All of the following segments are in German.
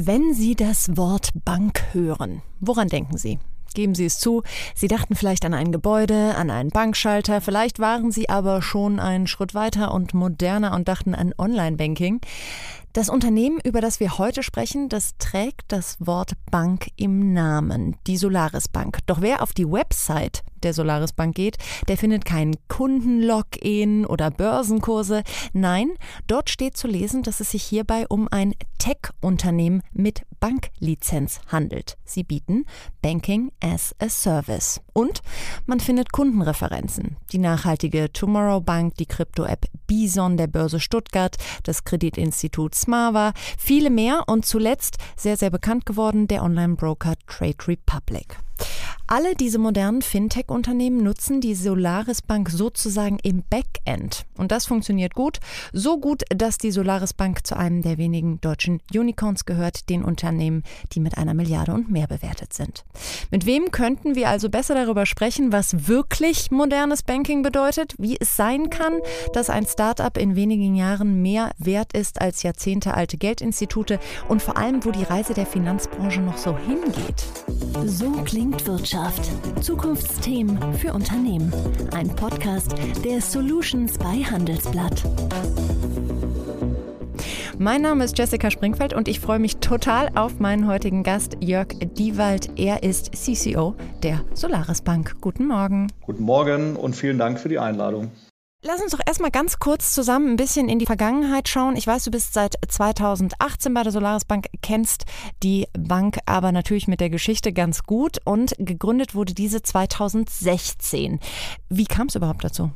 Wenn Sie das Wort Bank hören, woran denken Sie? Geben Sie es zu, Sie dachten vielleicht an ein Gebäude, an einen Bankschalter, vielleicht waren Sie aber schon einen Schritt weiter und moderner und dachten an Online-Banking. Das Unternehmen, über das wir heute sprechen, das trägt das Wort Bank im Namen, die Solaris Bank. Doch wer auf die Website der Solaris Bank geht, der findet keinen Kundenlogin oder Börsenkurse. Nein, dort steht zu lesen, dass es sich hierbei um ein Tech-Unternehmen mit Banklizenz handelt. Sie bieten Banking as a Service. Und man findet Kundenreferenzen. Die nachhaltige Tomorrow Bank, die Krypto-App Bison der Börse Stuttgart, das Kreditinstitut Smava, viele mehr und zuletzt sehr, sehr bekannt geworden der Online-Broker Trade Republic. Alle diese modernen Fintech-Unternehmen nutzen die Solaris Bank sozusagen im Backend. Und das funktioniert gut. So gut, dass die Solaris Bank zu einem der wenigen deutschen Unicorns gehört, den Unternehmen, die mit einer Milliarde und mehr bewertet sind. Mit wem könnten wir also besser darüber sprechen, was wirklich modernes Banking bedeutet, wie es sein kann, dass ein Startup in wenigen Jahren mehr wert ist als jahrzehntealte Geldinstitute und vor allem, wo die Reise der Finanzbranche noch so hingeht. So klingt Wirtschaft. Wirtschaft. Zukunftsthemen für Unternehmen. Ein Podcast der Solutions bei Handelsblatt. Mein Name ist Jessica Springfeld und ich freue mich total auf meinen heutigen Gast Jörg Diewald. Er ist CCO der Solaris Bank. Guten Morgen. Guten Morgen und vielen Dank für die Einladung. Lass uns doch erstmal ganz kurz zusammen ein bisschen in die Vergangenheit schauen. Ich weiß, du bist seit 2018 bei der Solaris Bank, kennst die Bank aber natürlich mit der Geschichte ganz gut und gegründet wurde diese 2016. Wie kam es überhaupt dazu?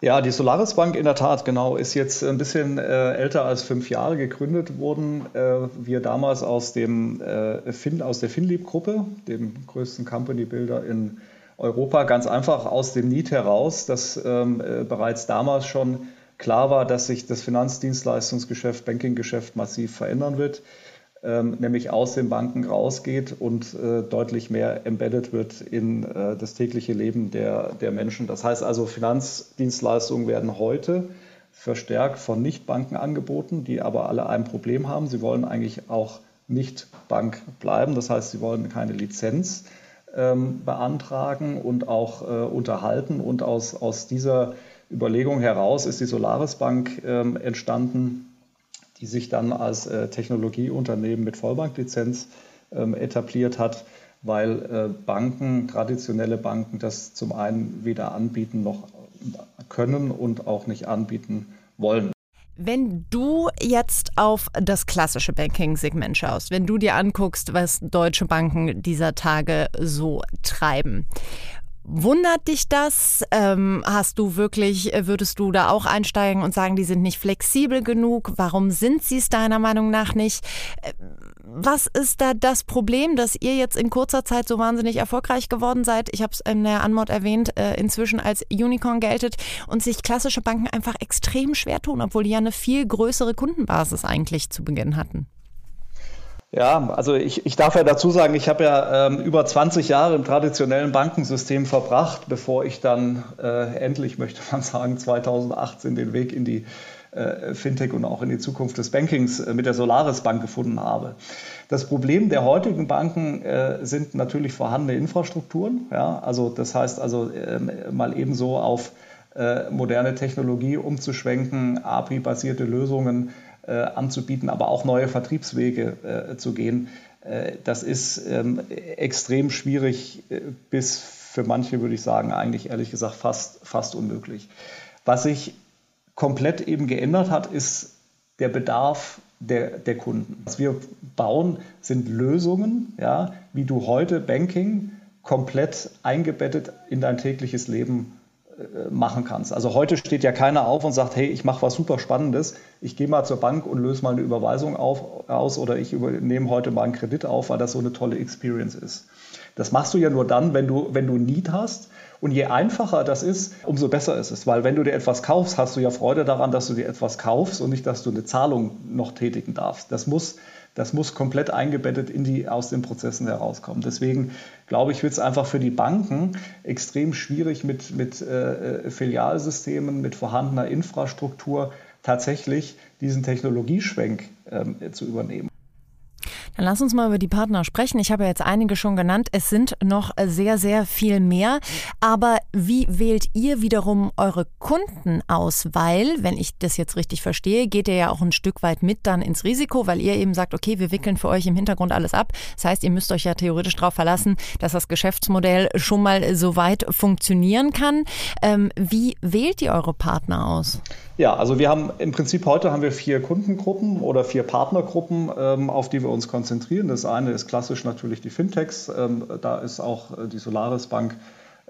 Ja, die Solaris Bank in der Tat, genau, ist jetzt ein bisschen äh, älter als fünf Jahre gegründet worden. Äh, wir damals aus, dem, äh, fin, aus der Finlieb-Gruppe, dem größten Company-Builder in Europa ganz einfach aus dem Need heraus, dass ähm, äh, bereits damals schon klar war, dass sich das Finanzdienstleistungsgeschäft, Bankinggeschäft massiv verändern wird, ähm, nämlich aus den Banken rausgeht und äh, deutlich mehr embedded wird in äh, das tägliche Leben der, der Menschen. Das heißt also, Finanzdienstleistungen werden heute verstärkt von Nichtbanken angeboten, die aber alle ein Problem haben. Sie wollen eigentlich auch nicht Bank bleiben, das heißt, sie wollen keine Lizenz ähm, beantragen und auch äh, unterhalten. Und aus, aus dieser Überlegung heraus ist die Solaris Bank ähm, entstanden, die sich dann als äh, Technologieunternehmen mit Vollbanklizenz ähm, etabliert hat, weil äh, Banken, traditionelle Banken, das zum einen weder anbieten noch können und auch nicht anbieten wollen. Wenn du jetzt auf das klassische Banking-Segment schaust, wenn du dir anguckst, was deutsche Banken dieser Tage so treiben, Wundert dich das? Ähm, hast du wirklich, würdest du da auch einsteigen und sagen, die sind nicht flexibel genug? Warum sind sie es deiner Meinung nach nicht? Äh, was ist da das Problem, dass ihr jetzt in kurzer Zeit so wahnsinnig erfolgreich geworden seid? Ich habe es in der Anmod erwähnt, äh, inzwischen als Unicorn geltet und sich klassische Banken einfach extrem schwer tun, obwohl die ja eine viel größere Kundenbasis eigentlich zu Beginn hatten. Ja, also ich, ich darf ja dazu sagen, ich habe ja ähm, über 20 Jahre im traditionellen Bankensystem verbracht, bevor ich dann äh, endlich, möchte man sagen, 2018 den Weg in die äh, Fintech und auch in die Zukunft des Bankings äh, mit der Solaris Bank gefunden habe. Das Problem der heutigen Banken äh, sind natürlich vorhandene Infrastrukturen. Ja? Also das heißt also ähm, mal ebenso auf moderne Technologie umzuschwenken, API-basierte Lösungen anzubieten, aber auch neue Vertriebswege zu gehen. das ist ähm, extrem schwierig bis für manche, würde ich sagen, eigentlich ehrlich gesagt fast, fast unmöglich. Was ich komplett eben geändert hat, ist der Bedarf der, der Kunden. Was wir bauen, sind Lösungen, ja, wie du heute Banking komplett eingebettet in dein tägliches Leben äh, machen kannst. Also heute steht ja keiner auf und sagt, hey, ich mache was super Spannendes, ich gehe mal zur Bank und löse mal eine Überweisung auf, aus oder ich nehme heute mal einen Kredit auf, weil das so eine tolle Experience ist. Das machst du ja nur dann, wenn du, wenn du Need hast und je einfacher das ist, umso besser ist es. Weil wenn du dir etwas kaufst, hast du ja Freude daran, dass du dir etwas kaufst und nicht, dass du eine Zahlung noch tätigen darfst. Das muss, das muss komplett eingebettet in die, aus den Prozessen herauskommen. Deswegen glaube ich, wird es einfach für die Banken extrem schwierig mit, mit äh, Filialsystemen, mit vorhandener Infrastruktur tatsächlich diesen Technologieschwenk äh, zu übernehmen. Lass uns mal über die Partner sprechen. Ich habe ja jetzt einige schon genannt. Es sind noch sehr, sehr viel mehr. Aber wie wählt ihr wiederum eure Kunden aus? Weil, wenn ich das jetzt richtig verstehe, geht ihr ja auch ein Stück weit mit dann ins Risiko, weil ihr eben sagt, okay, wir wickeln für euch im Hintergrund alles ab. Das heißt, ihr müsst euch ja theoretisch darauf verlassen, dass das Geschäftsmodell schon mal so weit funktionieren kann. Ähm, wie wählt ihr eure Partner aus? Ja, also wir haben im Prinzip heute haben wir vier Kundengruppen oder vier Partnergruppen, ähm, auf die wir uns konzentrieren. Das eine ist klassisch natürlich die Fintechs. Ähm, da ist auch äh, die Solaris Bank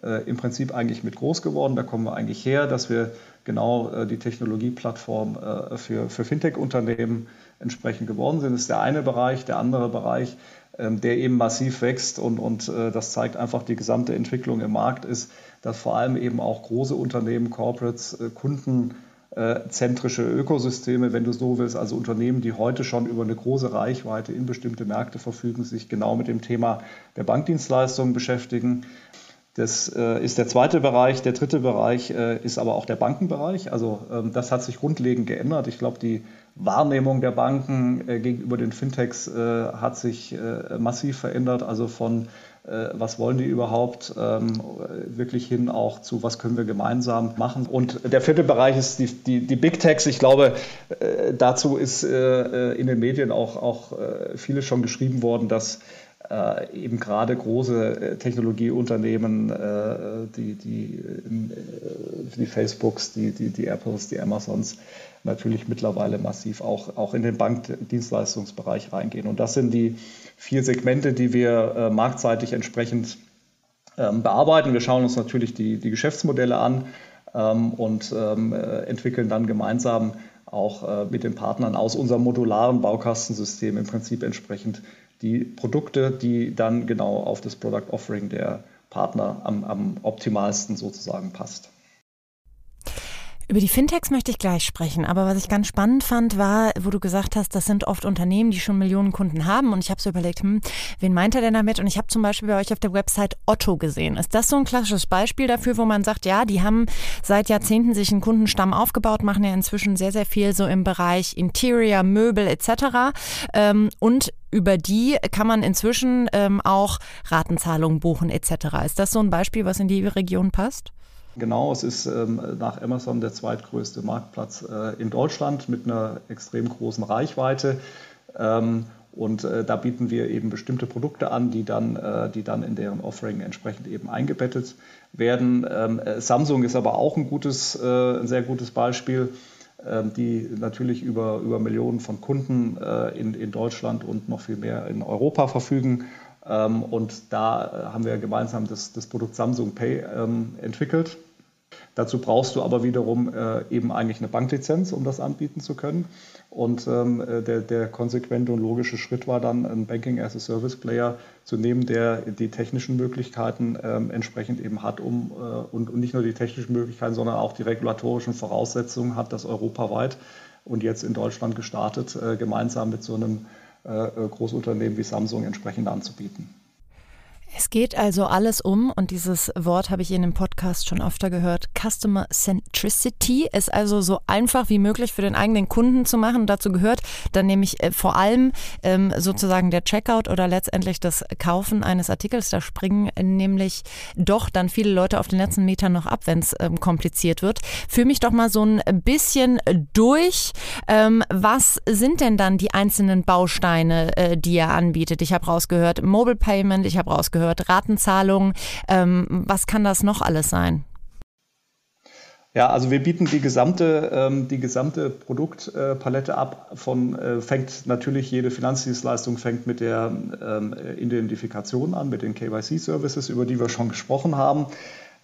äh, im Prinzip eigentlich mit groß geworden. Da kommen wir eigentlich her, dass wir genau äh, die Technologieplattform für, für Fintech-Unternehmen entsprechend geworden sind. Das ist der eine Bereich. Der andere Bereich, ähm, der eben massiv wächst und, und das zeigt einfach die gesamte Entwicklung im Markt, ist, dass vor allem eben auch große Unternehmen, Corporates, Kunden, zentrische Ökosysteme, wenn du so willst, also Unternehmen, die heute schon über eine große Reichweite in bestimmte Märkte verfügen, sich genau mit dem Thema der Bankdienstleistungen beschäftigen. Das äh, ist der zweite Bereich. Der dritte Bereich äh, ist aber auch der Bankenbereich. Also ähm, das hat sich grundlegend geändert. Ich glaube, die Wahrnehmung der Banken gegenüber den Fintechs hat sich massiv verändert. Also von äh, was wollen die überhaupt, ähm, wirklich hin auch zu, was können wir gemeinsam machen. Und der vierte Bereich ist die, die, die Big Techs. Ich glaube, äh, dazu ist äh, in den Medien auch, auch vieles schon geschrieben worden, dass eben gerade große Technologieunternehmen, die, die, die Facebooks, die, die, die Apples, die Amazons, natürlich mittlerweile massiv auch, auch in den Bankdienstleistungsbereich reingehen. Und das sind die vier Segmente, die wir äh, marktseitig entsprechend ähm, bearbeiten. Wir schauen uns natürlich die, die Geschäftsmodelle an ähm, und ähm, äh, entwickeln dann gemeinsam auch äh, mit den Partnern aus unserem modularen Baukastensystem im Prinzip entsprechend die Produkte, die dann genau auf das Product Offering der Partner am, am optimalsten sozusagen passt. Über die Fintechs möchte ich gleich sprechen, aber was ich ganz spannend fand, war, wo du gesagt hast, das sind oft Unternehmen, die schon Millionen Kunden haben und ich habe so überlegt, hm, wen meint er denn damit? Und ich habe zum Beispiel bei euch auf der Website Otto gesehen. Ist das so ein klassisches Beispiel dafür, wo man sagt, ja, die haben seit Jahrzehnten sich einen Kundenstamm aufgebaut, machen ja inzwischen sehr, sehr viel so im Bereich Interior, Möbel etc. Ähm, und über die kann man inzwischen ähm, auch Ratenzahlungen buchen etc. Ist das so ein Beispiel, was in die Region passt? Genau, es ist ähm, nach Amazon der zweitgrößte Marktplatz äh, in Deutschland mit einer extrem großen Reichweite. Ähm, und äh, da bieten wir eben bestimmte Produkte an, die dann, äh, die dann in deren Offering entsprechend eben eingebettet werden. Ähm, äh, Samsung ist aber auch ein, gutes, äh, ein sehr gutes Beispiel, ähm, die natürlich über, über Millionen von Kunden äh, in, in Deutschland und noch viel mehr in Europa verfügen. Ähm, und da haben wir gemeinsam das, das Produkt Samsung Pay ähm, entwickelt Dazu brauchst du aber wiederum äh, eben eigentlich eine Banklizenz, um das anbieten zu können. Und ähm, äh, der, der konsequente und logische Schritt war dann, einen Banking as a Service Player zu nehmen, der die technischen Möglichkeiten ähm, entsprechend eben hat, um äh, und, und nicht nur die technischen Möglichkeiten, sondern auch die regulatorischen Voraussetzungen hat, das europaweit und jetzt in Deutschland gestartet, äh, gemeinsam mit so einem äh, äh, Großunternehmen wie Samsung entsprechend anzubieten. Es geht also alles um, und dieses Wort habe ich in dem Podcast schon öfter gehört, Customer Centricity, es also so einfach wie möglich für den eigenen Kunden zu machen. Dazu gehört dann nämlich äh, vor allem ähm, sozusagen der Checkout oder letztendlich das Kaufen eines Artikels. Da springen nämlich doch dann viele Leute auf den letzten Metern noch ab, wenn es ähm, kompliziert wird. Führ mich doch mal so ein bisschen durch. Ähm, was sind denn dann die einzelnen Bausteine, äh, die er anbietet? Ich habe rausgehört Mobile Payment, ich habe rausgehört, gehört, Ratenzahlungen. Ähm, was kann das noch alles sein? Ja, also wir bieten die gesamte, ähm, die gesamte Produktpalette ab. Von äh, fängt natürlich jede Finanzdienstleistung fängt mit der ähm, Identifikation an, mit den KYC-Services, über die wir schon gesprochen haben.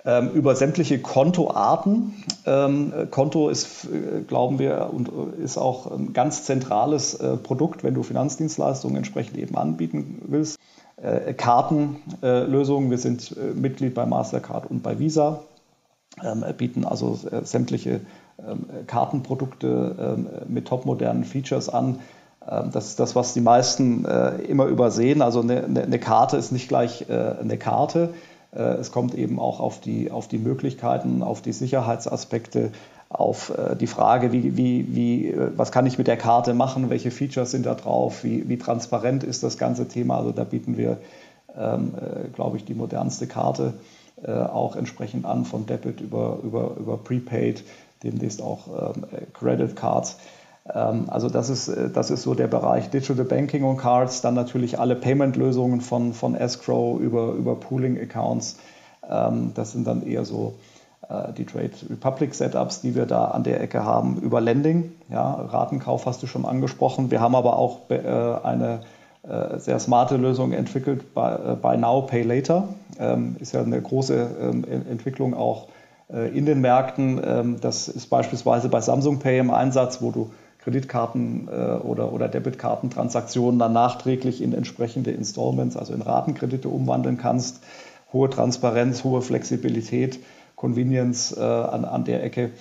Ähm, über sämtliche Kontoarten. Ähm, Konto ist, äh, glauben wir, und ist auch ein ganz zentrales äh, Produkt, wenn du Finanzdienstleistungen entsprechend eben anbieten willst. Äh, Kartenlösungen. Wir sind äh, Mitglied bei Mastercard und bei Visa, ähm, bieten also äh, sämtliche ähm, Kartenprodukte ähm, mit topmodernen Features an. Das ist das, was die meisten immer übersehen. Also eine, eine Karte ist nicht gleich eine Karte. Es kommt eben auch auf die, auf die Möglichkeiten, auf die Sicherheitsaspekte auf äh, die Frage, wie, wie, wie, äh, was kann ich mit der Karte machen, welche Features sind da drauf, wie, wie transparent ist das ganze Thema. Also da bieten wir, ähm, äh, glaube ich, die modernste Karte äh, auch entsprechend an, von Debit über, über, über Prepaid, demnächst auch ähm, Credit Cards. Ähm, also das ist, das ist so der Bereich Digital Banking und Cards, dann natürlich alle Payment-Lösungen von, von Escrow über, über Pooling-Accounts. Ähm, das sind dann eher so die Trade Republic Setups, die wir da an der Ecke haben, über Lending. Ja, Ratenkauf hast du schon angesprochen. Wir haben aber auch äh, eine äh, sehr smarte Lösung entwickelt, Buy Now, Pay Later. Ähm, ist ja eine große ähm, Entwicklung auch in den Märkten. Ähm, das ist beispielsweise bei Samsung Pay im Einsatz, wo du Kreditkarten oder Debitkartentransaktionen dann nachträglich in entsprechende Installments, also in Ratenkredite umwandeln kannst. Hohe Transparenz, hohe Flexibilität Convenience äh, an, an der Ecke.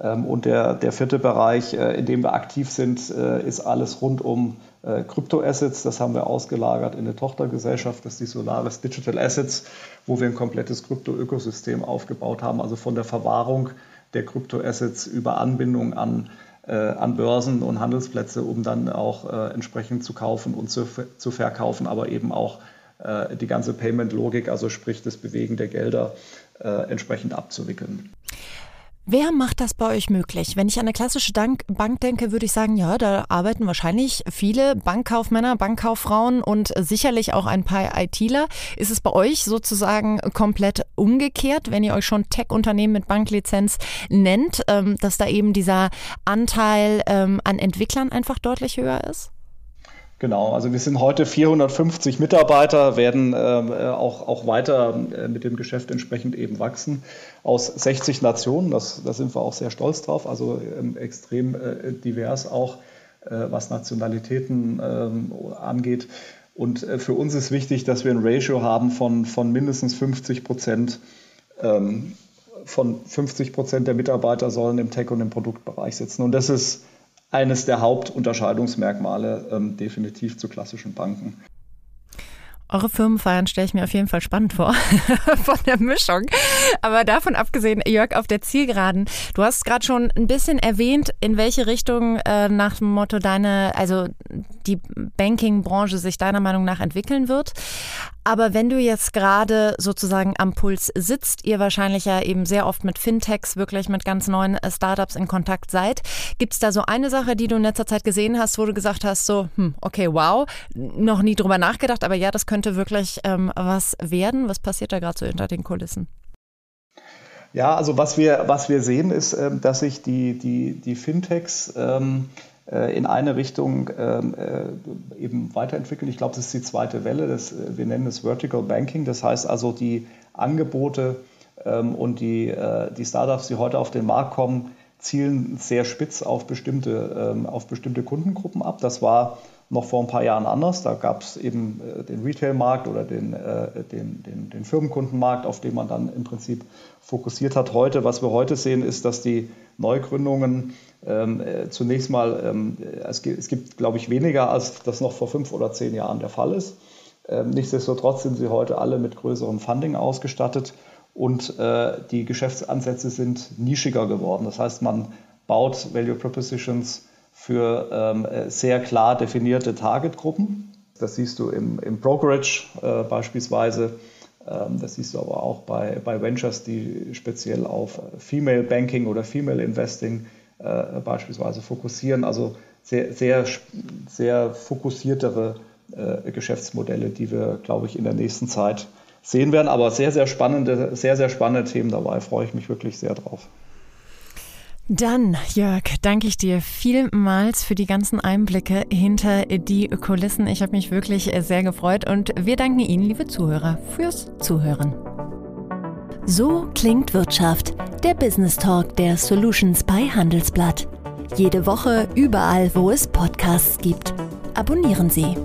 Ähm, und der, der vierte Bereich, äh, in dem wir aktiv sind, äh, ist alles rund um äh, Kryptoassets. Das haben wir ausgelagert in eine Tochtergesellschaft, das ist die Solaris Digital Assets, wo wir ein komplettes Krypto-Ökosystem aufgebaut haben, also von der Verwahrung der Kryptoassets über Anbindung an, äh, an Börsen und Handelsplätze, um dann auch äh, entsprechend zu kaufen und zu, zu verkaufen, aber eben auch äh, die ganze Payment-Logik, also sprich das Bewegen der Gelder, äh, entsprechend abzuwickeln. Wer macht das bei euch möglich? Wenn ich an eine klassische Bank denke, würde ich sagen, ja, da arbeiten wahrscheinlich viele Bankkaufmänner, Bankkauffrauen und sicherlich auch ein paar ITler. Ist es bei euch sozusagen komplett umgekehrt, wenn ihr euch schon Tech-Unternehmen mit Banklizenz nennt, ähm, dass da eben dieser Anteil ähm, an Entwicklern einfach deutlich höher ist? Genau, also wir sind heute 450 Mitarbeiter, werden ähm, äh, auch, auch weiter äh, mit dem Geschäft entsprechend eben wachsen aus 60 Nationen. Das, da sind wir auch sehr stolz drauf, also ähm, extrem äh, divers auch, äh, was Nationalitäten ähm, angeht. Und äh, für uns ist wichtig, dass wir ein Ratio haben von, von mindestens 50 Prozent. Ähm, von 50 Prozent der Mitarbeiter sollen im Tech- und im Produktbereich sitzen. Und das ist eines der Hauptunterscheidungsmerkmale ähm, definitiv zu klassischen Banken. Eure Firmenfeiern stelle ich mir auf jeden Fall spannend vor, von der Mischung. Aber davon abgesehen, Jörg, auf der Zielgeraden, du hast gerade schon ein bisschen erwähnt, in welche Richtung äh, nach dem Motto deine, also die Banking-Branche sich deiner Meinung nach entwickeln wird. Aber wenn du jetzt gerade sozusagen am Puls sitzt, ihr wahrscheinlich ja eben sehr oft mit Fintechs, wirklich mit ganz neuen äh, Startups in Kontakt seid, gibt es da so eine Sache, die du in letzter Zeit gesehen hast, wo du gesagt hast, so, hm, okay, wow, noch nie drüber nachgedacht, aber ja, das könnte wirklich ähm, was werden. Was passiert da gerade so hinter den Kulissen? Ja, also was wir, was wir sehen, ist, ähm, dass sich die, die, die Fintechs ähm, äh, in eine Richtung ähm, äh, eben weiterentwickeln. Ich glaube, das ist die zweite Welle. Das, äh, wir nennen es Vertical Banking. Das heißt also, die Angebote ähm, und die, die Startups, die heute auf den Markt kommen, zielen sehr spitz auf bestimmte, ähm, auf bestimmte Kundengruppen ab. Das war noch vor ein paar Jahren anders. Da gab es eben äh, den Retail-Markt oder den, äh, den, den, den, Firmenkundenmarkt, auf den man dann im Prinzip fokussiert hat. Heute, was wir heute sehen, ist, dass die Neugründungen ähm, äh, zunächst mal, ähm, es, gibt, es gibt, glaube ich, weniger, als das noch vor fünf oder zehn Jahren der Fall ist. Ähm, nichtsdestotrotz sind sie heute alle mit größerem Funding ausgestattet und äh, die Geschäftsansätze sind nischiger geworden. Das heißt, man baut Value Propositions für ähm, sehr klar definierte Targetgruppen. Das siehst du im, im Brokerage äh, beispielsweise. Ähm, das siehst du aber auch bei, bei Ventures, die speziell auf Female Banking oder Female Investing äh, beispielsweise fokussieren. Also sehr, sehr, sehr fokussiertere äh, Geschäftsmodelle, die wir, glaube ich, in der nächsten Zeit sehen werden. Aber sehr, sehr spannende, sehr, sehr spannende Themen dabei. Freue ich mich wirklich sehr drauf. Dann, Jörg, danke ich dir vielmals für die ganzen Einblicke hinter die Kulissen. Ich habe mich wirklich sehr gefreut und wir danken Ihnen, liebe Zuhörer, fürs Zuhören. So klingt Wirtschaft, der Business Talk der Solutions bei Handelsblatt. Jede Woche überall, wo es Podcasts gibt. Abonnieren Sie.